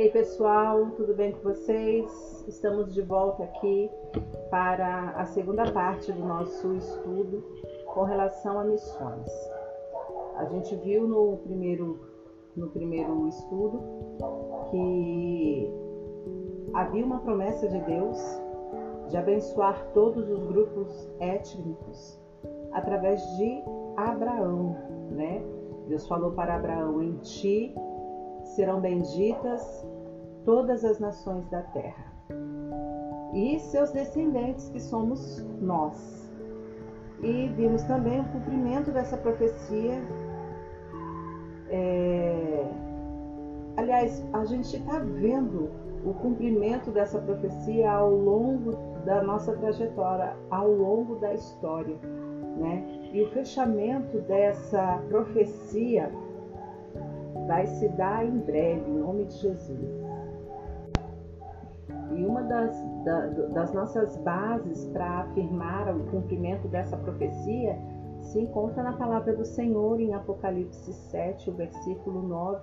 Ei pessoal, tudo bem com vocês? Estamos de volta aqui para a segunda parte do nosso estudo com relação a missões. A gente viu no primeiro, no primeiro estudo que havia uma promessa de Deus de abençoar todos os grupos étnicos através de Abraão, né? Deus falou para Abraão: Em ti serão benditas todas as nações da terra e seus descendentes, que somos nós. E vimos também o cumprimento dessa profecia. É... Aliás, a gente está vendo o cumprimento dessa profecia ao longo da nossa trajetória, ao longo da história. Né? E o fechamento dessa profecia vai se dar em breve, em nome de Jesus. E uma das, da, das nossas bases para afirmar o cumprimento dessa profecia se encontra na palavra do Senhor em Apocalipse 7, o versículo 9,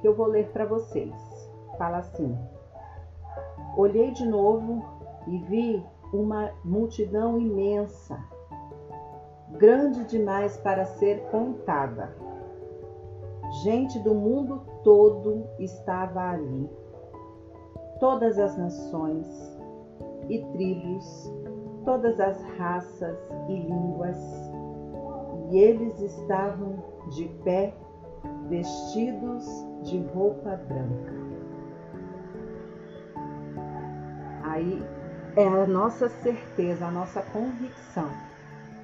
que eu vou ler para vocês. Fala assim: Olhei de novo e vi uma multidão imensa, grande demais para ser contada. Gente do mundo todo estava ali todas as nações e tribos, todas as raças e línguas, e eles estavam de pé, vestidos de roupa branca. Aí é a nossa certeza, a nossa convicção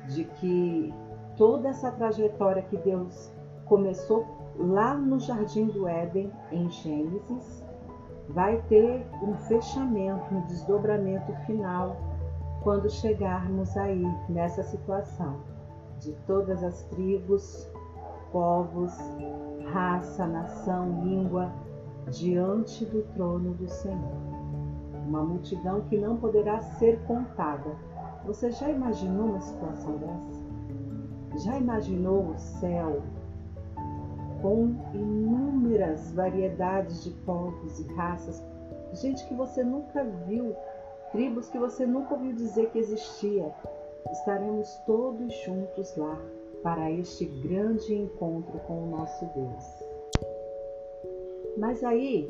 de que toda essa trajetória que Deus começou lá no Jardim do Éden, em Gênesis, vai ter um fechamento, um desdobramento final quando chegarmos aí nessa situação de todas as tribos, povos, raça, nação, língua diante do trono do Senhor. Uma multidão que não poderá ser contada. Você já imaginou uma situação dessa? Já imaginou o céu, com inúmeras variedades de povos e raças, gente que você nunca viu, tribos que você nunca ouviu dizer que existia. Estaremos todos juntos lá para este grande encontro com o nosso Deus. Mas aí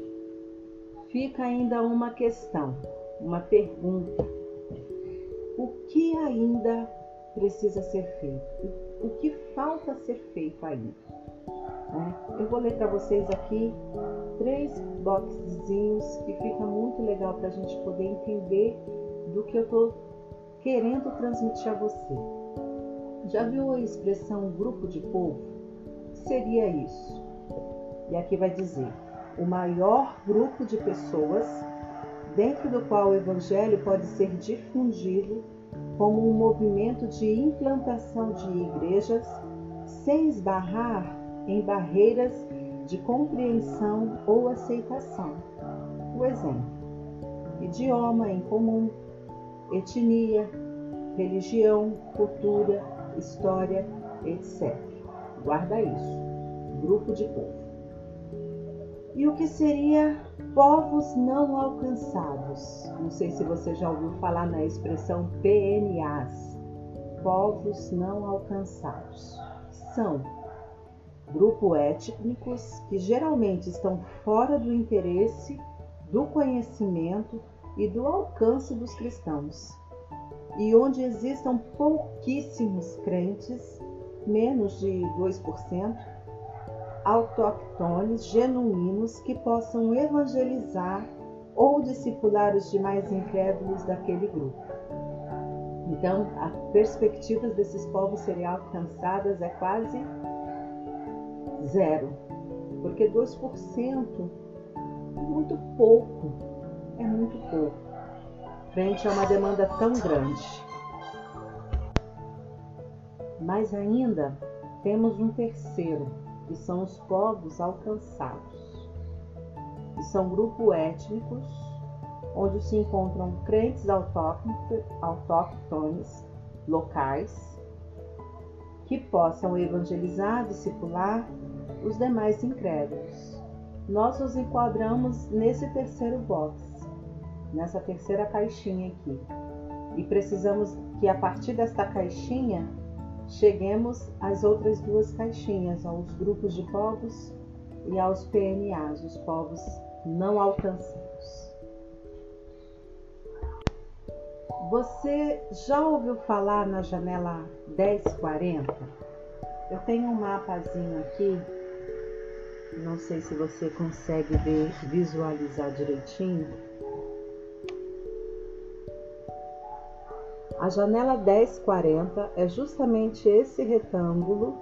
fica ainda uma questão, uma pergunta. O que ainda precisa ser feito? O que falta ser feito ainda? Né? Eu vou ler para vocês aqui três boxezinhos que fica muito legal para a gente poder entender do que eu estou querendo transmitir a você. Já viu a expressão grupo de povo? Seria isso? E aqui vai dizer: o maior grupo de pessoas dentro do qual o evangelho pode ser difundido como um movimento de implantação de igrejas sem esbarrar em barreiras de compreensão ou aceitação. O exemplo: idioma em comum, etnia, religião, cultura, história, etc. Guarda isso. Grupo de povo. E o que seria povos não alcançados? Não sei se você já ouviu falar na expressão PNAs. Povos não alcançados. São grupo étnicos que geralmente estão fora do interesse, do conhecimento e do alcance dos cristãos, e onde existam pouquíssimos crentes, menos de 2%, autóctones genuínos que possam evangelizar ou discipular os demais incrédulos daquele grupo. Então, as perspectivas desses povos serem alcançadas é quase zero, porque 2% é muito pouco, é muito pouco, frente a uma demanda tão grande. Mas ainda temos um terceiro, que são os povos alcançados, que são grupos étnicos onde se encontram crentes autóctones locais que possam evangelizar, discipular os demais incrédulos. nós nos enquadramos nesse terceiro box, nessa terceira caixinha aqui. E precisamos que a partir desta caixinha cheguemos às outras duas caixinhas, aos grupos de povos e aos PNAs, os povos não alcançados. Você já ouviu falar na janela 1040? Eu tenho um mapazinho aqui, não sei se você consegue ver, visualizar direitinho. A janela 1040 é justamente esse retângulo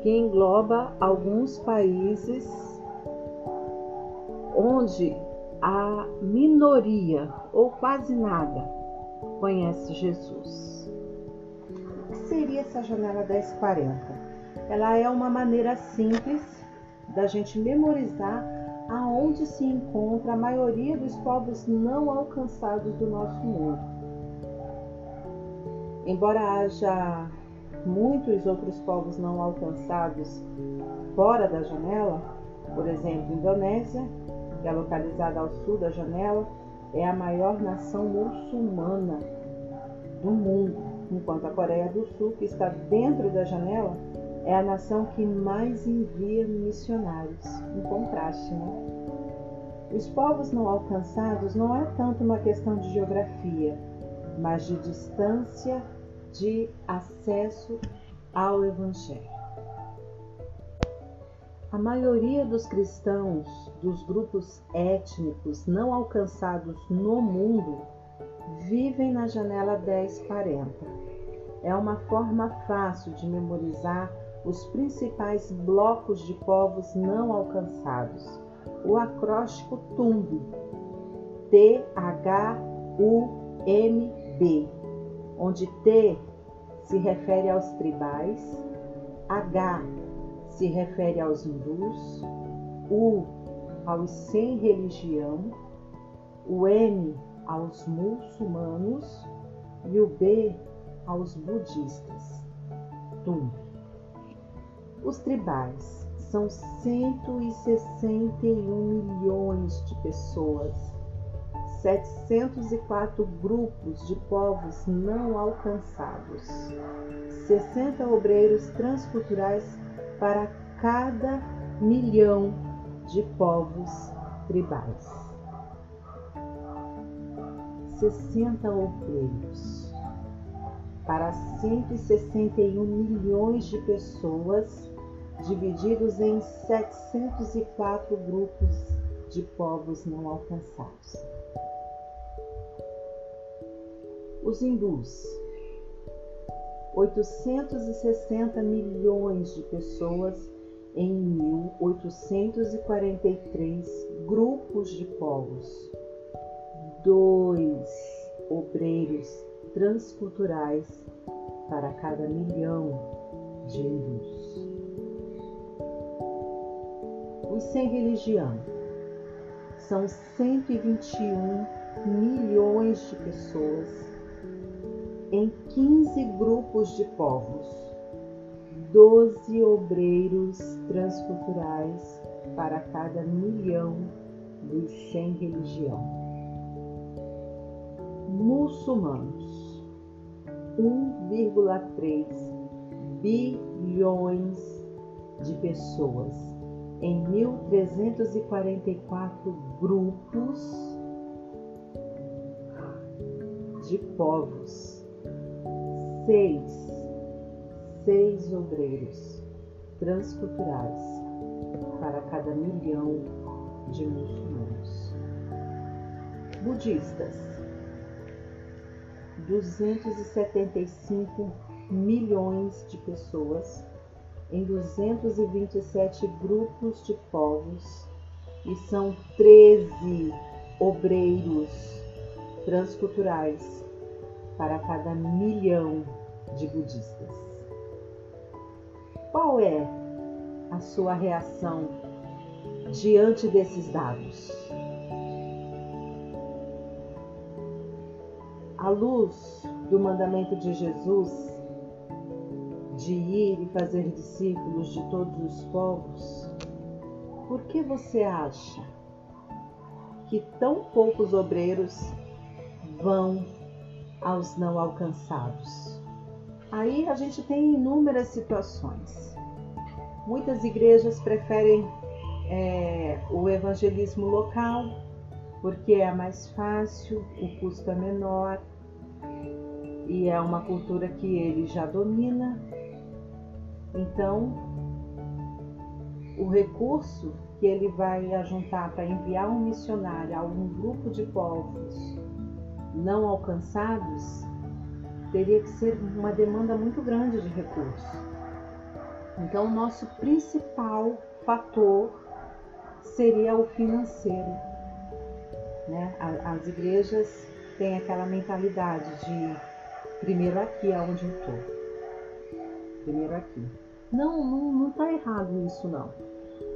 que engloba alguns países onde a minoria ou quase nada conhece Jesus. Seria essa janela 1040? Ela é uma maneira simples da gente memorizar aonde se encontra a maioria dos povos não alcançados do nosso mundo. Embora haja muitos outros povos não alcançados fora da janela, por exemplo, Indonésia, que é localizada ao sul da janela, é a maior nação muçulmana do mundo, enquanto a Coreia do Sul, que está dentro da janela, é a nação que mais envia missionários. Um contraste, né? Os povos não alcançados não é tanto uma questão de geografia, mas de distância de acesso ao Evangelho. A maioria dos cristãos dos grupos étnicos não alcançados no mundo vivem na janela 1040. É uma forma fácil de memorizar os principais blocos de povos não alcançados. O acróstico TUMB, T-H-U-M-B, onde T se refere aos tribais, H se refere aos hindus, U aos sem religião, o M aos muçulmanos e o B aos budistas. Tum. Os tribais são 161 milhões de pessoas 704 grupos de povos não alcançados, 60 obreiros transculturais para cada milhão de povos tribais. 60 obreiros. Para 161 milhões de pessoas, divididos em 704 grupos de povos não alcançados. Os hindus. 860 milhões de pessoas em 1843 grupos de povos, dois obreiros transculturais para cada milhão de hindus. Os sem religião são 121 milhões de pessoas em 15 grupos de povos, 12 obreiros transculturais para cada milhão dos sem religião. Muçulmanos, 1,3 bilhões de pessoas em 1.344 grupos de povos. Seis, seis obreiros transculturais para cada milhão de muçulmanos. Budistas, 275 milhões de pessoas em 227 grupos de povos e são 13 obreiros transculturais para cada milhão de budistas. Qual é a sua reação diante desses dados? À luz do mandamento de Jesus de ir e fazer discípulos de todos os povos, por que você acha que tão poucos obreiros vão aos não alcançados? Aí a gente tem inúmeras situações. Muitas igrejas preferem é, o evangelismo local porque é mais fácil, o custo é menor e é uma cultura que ele já domina. Então, o recurso que ele vai ajuntar para enviar um missionário a um grupo de povos não alcançados teria que ser uma demanda muito grande de recurso. Então, o nosso principal fator seria o financeiro. Né? As igrejas têm aquela mentalidade de primeiro aqui aonde eu estou. Primeiro aqui. Não, não está errado isso não.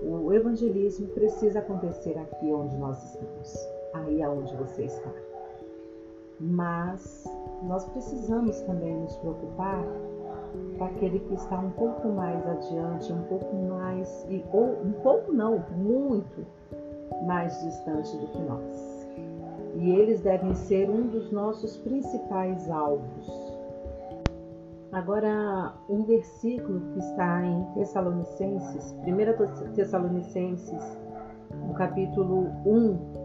O evangelismo precisa acontecer aqui onde nós estamos, aí aonde você está. Mas nós precisamos também nos preocupar com aquele que está um pouco mais adiante, um pouco mais, e, ou um pouco não, muito mais distante do que nós. E eles devem ser um dos nossos principais alvos. Agora, um versículo que está em Tessalonicenses, 1 Tessalonicenses, no capítulo 1,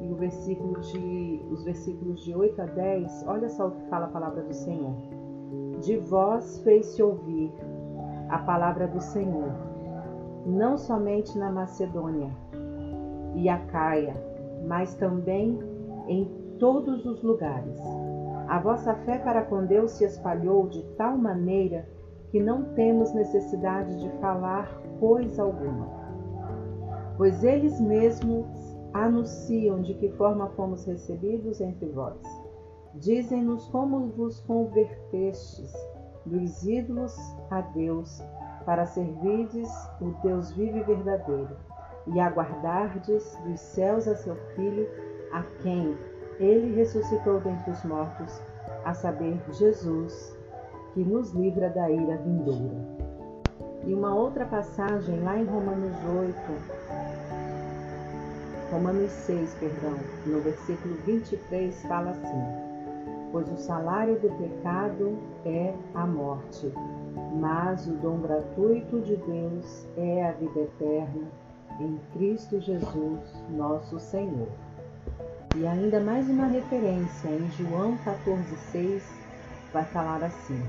e o versículo de, os versículos de 8 a 10, olha só o que fala a palavra do Senhor. De vós fez-se ouvir a palavra do Senhor, não somente na Macedônia e a Caia, mas também em todos os lugares. A vossa fé para com Deus se espalhou de tal maneira que não temos necessidade de falar coisa alguma. Pois eles mesmos anunciam de que forma fomos recebidos entre vós. Dizem-nos como vos convertestes dos ídolos a Deus, para servirdes o Deus vivo e verdadeiro, e aguardardes dos céus a seu Filho, a quem ele ressuscitou dentre os mortos, a saber, Jesus, que nos livra da ira vindoura. E uma outra passagem lá em Romanos 8, Romanos 6, perdão, no versículo 23 fala assim: Pois o salário do pecado é a morte, mas o dom gratuito de Deus é a vida eterna em Cristo Jesus, nosso Senhor. E ainda mais uma referência em João 14,6 vai falar assim: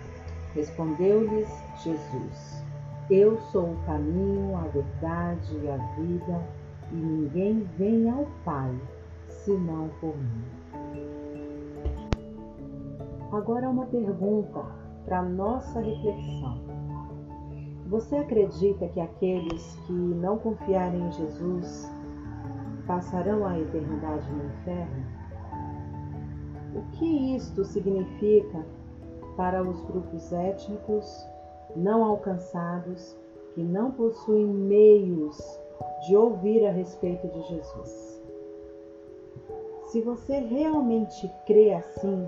Respondeu-lhes Jesus: Eu sou o caminho, a verdade e a vida e ninguém vem ao Pai senão por mim. Agora uma pergunta para nossa reflexão. Você acredita que aqueles que não confiarem em Jesus passarão a eternidade no inferno? O que isto significa para os grupos étnicos não alcançados que não possuem meios de ouvir a respeito de Jesus. Se você realmente crê assim,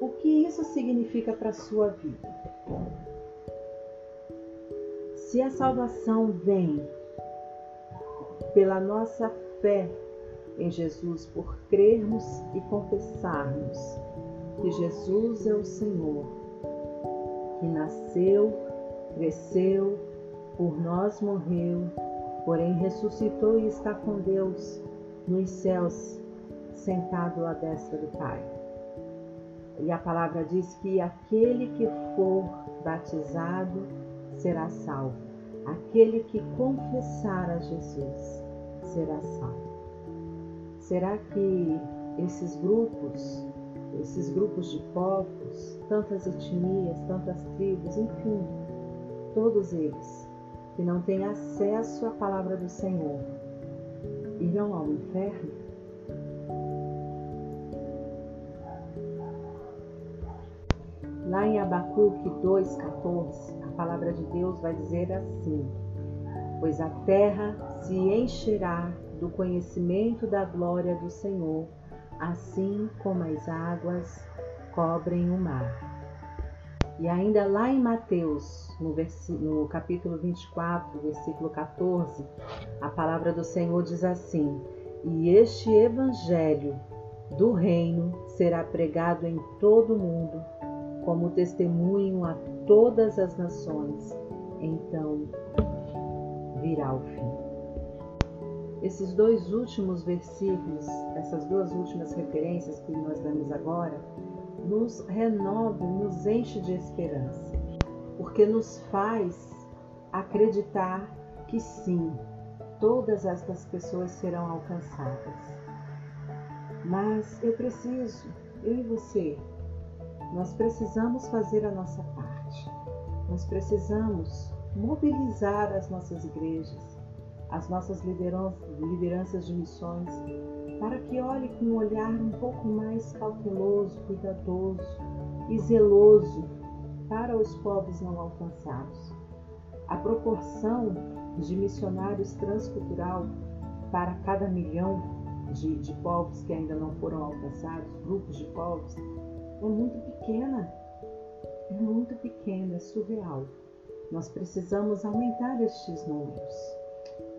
o que isso significa para a sua vida? Se a salvação vem pela nossa fé em Jesus, por crermos e confessarmos que Jesus é o Senhor, que nasceu, cresceu, por nós morreu porém ressuscitou e está com Deus nos céus, sentado à destra do Pai. E a palavra diz que aquele que for batizado será salvo. Aquele que confessar a Jesus será salvo. Será que esses grupos, esses grupos de povos, tantas etnias, tantas tribos, enfim, todos eles que não têm acesso à palavra do Senhor irão ao inferno? Lá em Abacuque 2,14, a palavra de Deus vai dizer assim: Pois a terra se encherá do conhecimento da glória do Senhor, assim como as águas cobrem o mar. E ainda lá em Mateus, no, no, capítulo 24, versículo 14, a palavra do Senhor diz assim: E este evangelho do reino será pregado em todo o mundo, como testemunho a todas as nações. Então virá o fim. Esses dois últimos versículos, essas duas últimas referências que nós damos agora, nos renova, nos enche de esperança, porque nos faz acreditar que sim, todas estas pessoas serão alcançadas. Mas eu preciso, eu e você, nós precisamos fazer a nossa parte. Nós precisamos mobilizar as nossas igrejas, as nossas lideranças de missões, para que olhe com um olhar um pouco mais cauteloso, cuidadoso e zeloso para os povos não alcançados. A proporção de missionários transcultural para cada milhão de, de povos que ainda não foram alcançados, grupos de povos, é muito pequena. É muito pequena, é surreal. Nós precisamos aumentar estes números.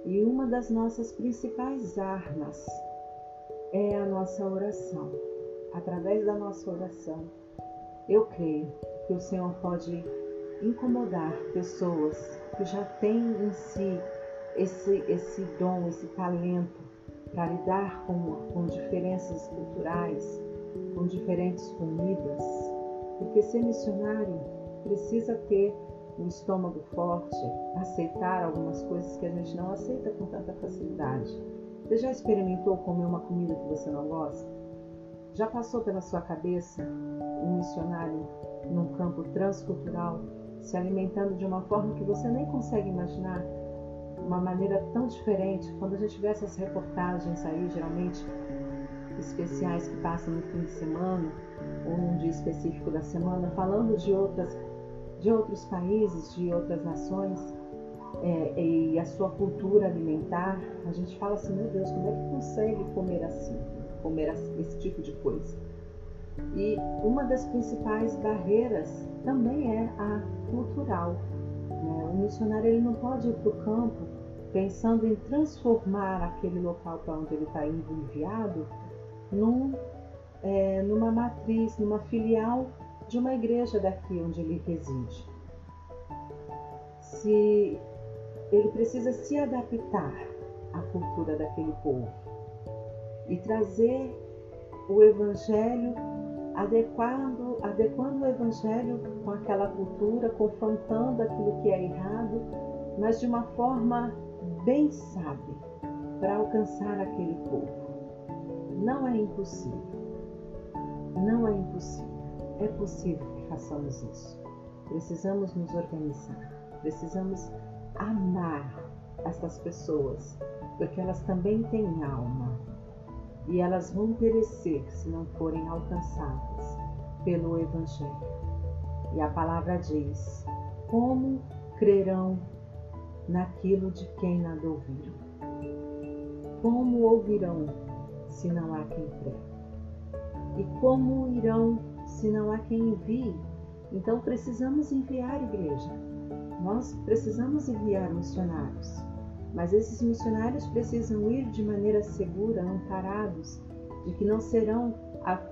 E uma das nossas principais armas é a nossa oração. Através da nossa oração, eu creio que o Senhor pode incomodar pessoas que já têm em si esse, esse dom, esse talento para lidar com, com diferenças culturais, com diferentes comidas, porque ser missionário precisa ter um estômago forte, aceitar algumas coisas que a gente não aceita com tanta facilidade você já experimentou comer uma comida que você não gosta? Já passou pela sua cabeça um missionário num campo transcultural se alimentando de uma forma que você nem consegue imaginar? Uma maneira tão diferente. Quando a gente vê essas reportagens aí, geralmente especiais que passam no fim de semana ou num dia específico da semana, falando de outras de outros países, de outras nações, é, e a sua cultura alimentar, a gente fala assim, meu Deus, como é que consegue comer assim, comer esse tipo de coisa? E uma das principais barreiras também é a cultural. Né? O missionário ele não pode ir para o campo pensando em transformar aquele local para onde ele está indo enviado num, é, numa matriz, numa filial de uma igreja daqui onde ele reside. Se ele precisa se adaptar à cultura daquele povo e trazer o evangelho adequando, adequando o evangelho com aquela cultura, confrontando aquilo que é errado, mas de uma forma bem sábia para alcançar aquele povo. Não é impossível. Não é impossível. É possível que façamos isso. Precisamos nos organizar. Precisamos amar essas pessoas, porque elas também têm alma e elas vão perecer se não forem alcançadas pelo Evangelho. E a palavra diz: Como crerão naquilo de quem nada ouviram? Como ouvirão se não há quem pregue? E como irão se não há quem envie? Então precisamos enviar igreja nós precisamos enviar missionários, mas esses missionários precisam ir de maneira segura, amparados, de que não serão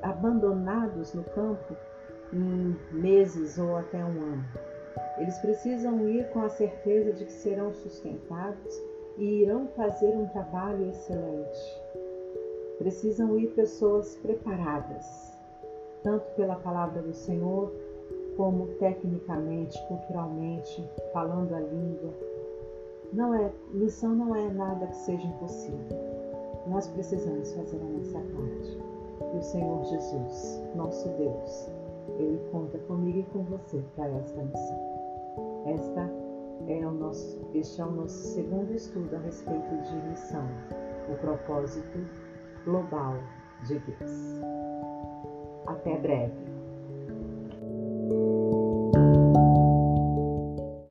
abandonados no campo em meses ou até um ano. Eles precisam ir com a certeza de que serão sustentados e irão fazer um trabalho excelente. Precisam ir pessoas preparadas, tanto pela palavra do Senhor como tecnicamente, culturalmente, falando a língua. Não é, missão não é nada que seja impossível. Nós precisamos fazer a nossa parte. E o Senhor Jesus, nosso Deus, Ele conta comigo e com você para esta missão. Esta é o nosso, este é o nosso segundo estudo a respeito de missão, o propósito global de Deus. Até breve.